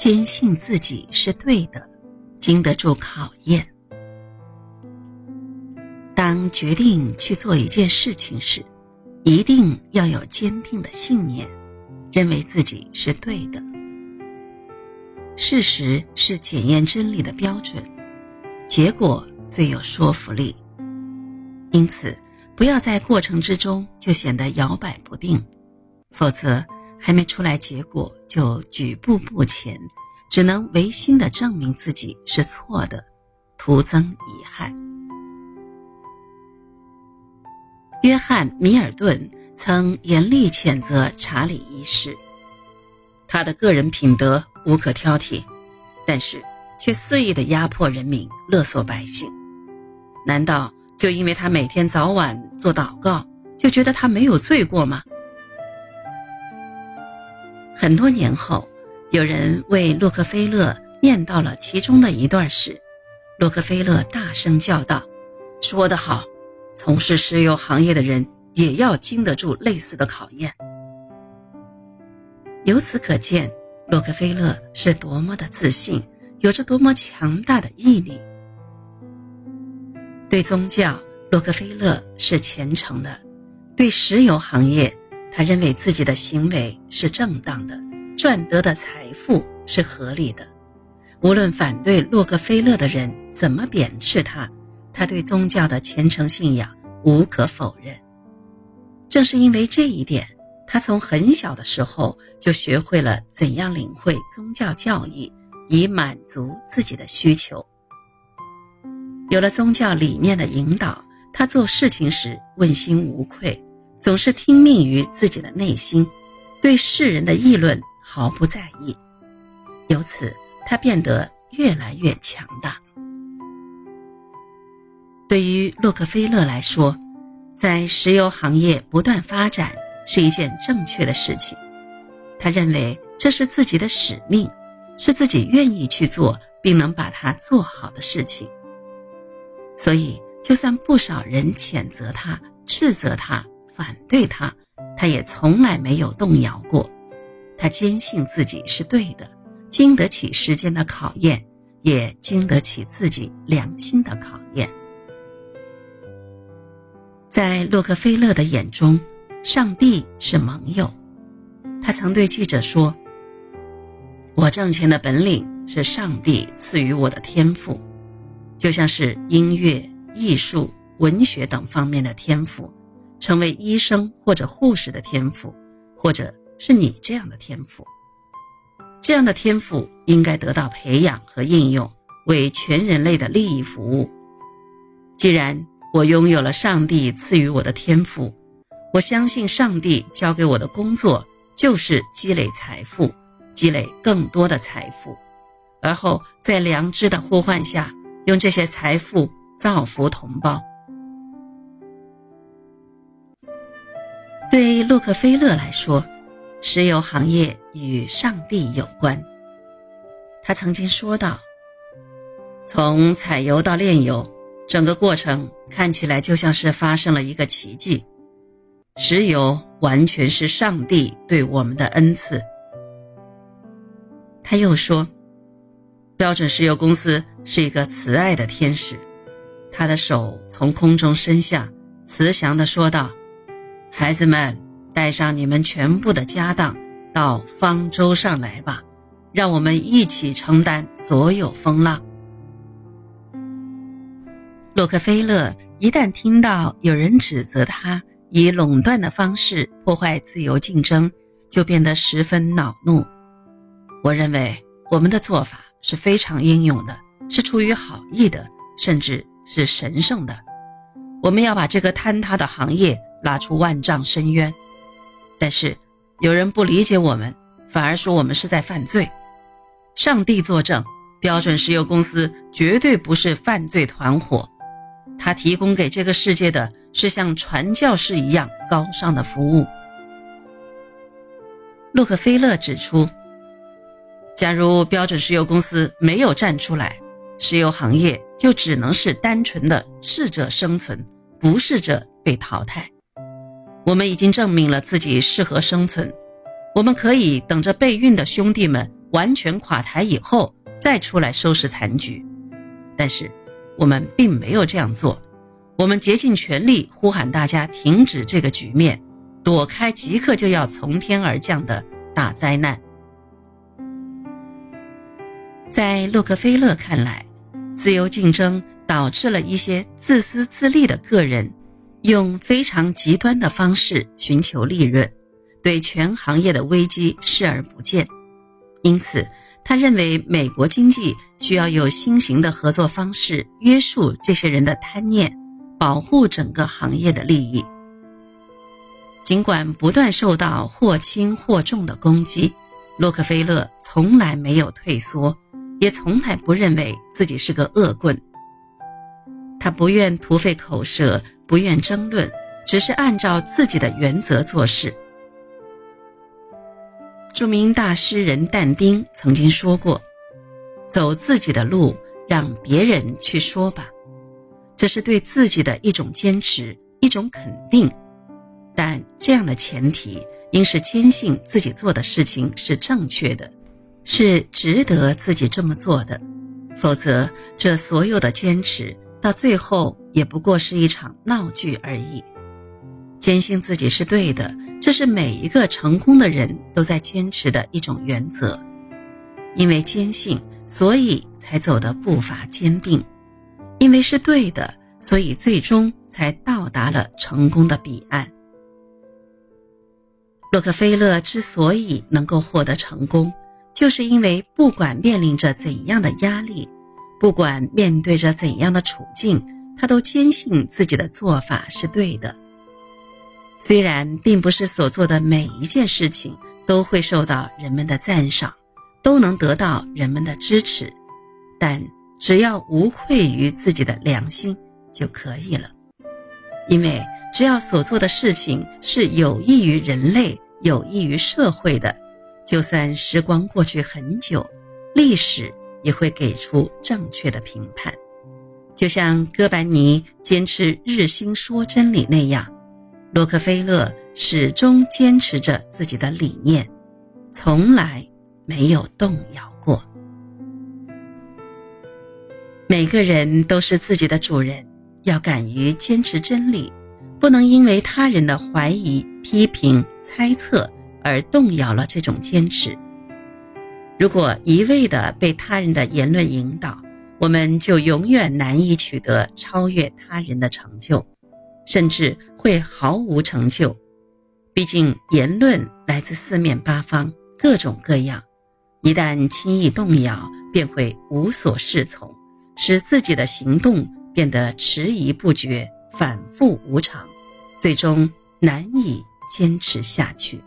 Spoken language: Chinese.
坚信自己是对的，经得住考验。当决定去做一件事情时，一定要有坚定的信念，认为自己是对的。事实是检验真理的标准，结果最有说服力。因此，不要在过程之中就显得摇摆不定，否则还没出来结果就举步不前，只能违心的证明自己是错的，徒增遗憾。约翰·米尔顿曾严厉谴责查理一世，他的个人品德无可挑剔，但是却肆意的压迫人民，勒索百姓。难道就因为他每天早晚做祷告，就觉得他没有罪过吗？很多年后，有人为洛克菲勒念到了其中的一段诗，洛克菲勒大声叫道：“说得好！”从事石油行业的人也要经得住类似的考验。由此可见，洛克菲勒是多么的自信，有着多么强大的毅力。对宗教，洛克菲勒是虔诚的；对石油行业，他认为自己的行为是正当的，赚得的财富是合理的。无论反对洛克菲勒的人怎么贬斥他。他对宗教的虔诚信仰无可否认。正是因为这一点，他从很小的时候就学会了怎样领会宗教教义，以满足自己的需求。有了宗教理念的引导，他做事情时问心无愧，总是听命于自己的内心，对世人的议论毫不在意。由此，他变得越来越强大。对于洛克菲勒来说，在石油行业不断发展是一件正确的事情。他认为这是自己的使命，是自己愿意去做并能把它做好的事情。所以，就算不少人谴责他、斥责他、反对他，他也从来没有动摇过。他坚信自己是对的，经得起时间的考验，也经得起自己良心的考验。在洛克菲勒的眼中，上帝是盟友。他曾对记者说：“我挣钱的本领是上帝赐予我的天赋，就像是音乐、艺术、文学等方面的天赋，成为医生或者护士的天赋，或者是你这样的天赋。这样的天赋应该得到培养和应用，为全人类的利益服务。既然。”我拥有了上帝赐予我的天赋，我相信上帝交给我的工作就是积累财富，积累更多的财富，而后在良知的呼唤下，用这些财富造福同胞。对洛克菲勒来说，石油行业与上帝有关。他曾经说道：“从采油到炼油。”整个过程看起来就像是发生了一个奇迹，石油完全是上帝对我们的恩赐。他又说，标准石油公司是一个慈爱的天使，他的手从空中伸下，慈祥地说道：“孩子们，带上你们全部的家当到方舟上来吧，让我们一起承担所有风浪。”洛克菲勒一旦听到有人指责他以垄断的方式破坏自由竞争，就变得十分恼怒。我认为我们的做法是非常英勇的，是出于好意的，甚至是神圣的。我们要把这个坍塌的行业拉出万丈深渊。但是有人不理解我们，反而说我们是在犯罪。上帝作证，标准石油公司绝对不是犯罪团伙。他提供给这个世界的是像传教士一样高尚的服务。洛克菲勒指出，假如标准石油公司没有站出来，石油行业就只能是单纯的适者生存，不适者被淘汰。我们已经证明了自己适合生存，我们可以等着备孕的兄弟们完全垮台以后再出来收拾残局。但是我们并没有这样做，我们竭尽全力呼喊大家停止这个局面，躲开即刻就要从天而降的大灾难。在洛克菲勒看来，自由竞争导致了一些自私自利的个人用非常极端的方式寻求利润，对全行业的危机视而不见。因此，他认为美国经济需要有新型的合作方式约束这些人的贪念，保护整个行业的利益。尽管不断受到或轻或重的攻击，洛克菲勒从来没有退缩。也从来不认为自己是个恶棍。他不愿徒费口舌，不愿争论，只是按照自己的原则做事。著名大诗人但丁曾经说过：“走自己的路，让别人去说吧。”这是对自己的一种坚持，一种肯定。但这样的前提，应是坚信自己做的事情是正确的。是值得自己这么做的，否则这所有的坚持到最后也不过是一场闹剧而已。坚信自己是对的，这是每一个成功的人都在坚持的一种原则。因为坚信，所以才走得步伐坚定；因为是对的，所以最终才到达了成功的彼岸。洛克菲勒之所以能够获得成功，就是因为不管面临着怎样的压力，不管面对着怎样的处境，他都坚信自己的做法是对的。虽然并不是所做的每一件事情都会受到人们的赞赏，都能得到人们的支持，但只要无愧于自己的良心就可以了。因为只要所做的事情是有益于人类、有益于社会的。就算时光过去很久，历史也会给出正确的评判。就像哥白尼坚持日心说真理那样，洛克菲勒始终坚持着自己的理念，从来没有动摇过。每个人都是自己的主人，要敢于坚持真理，不能因为他人的怀疑、批评、猜测。而动摇了这种坚持。如果一味地被他人的言论引导，我们就永远难以取得超越他人的成就，甚至会毫无成就。毕竟言论来自四面八方，各种各样，一旦轻易动摇，便会无所适从，使自己的行动变得迟疑不决、反复无常，最终难以坚持下去。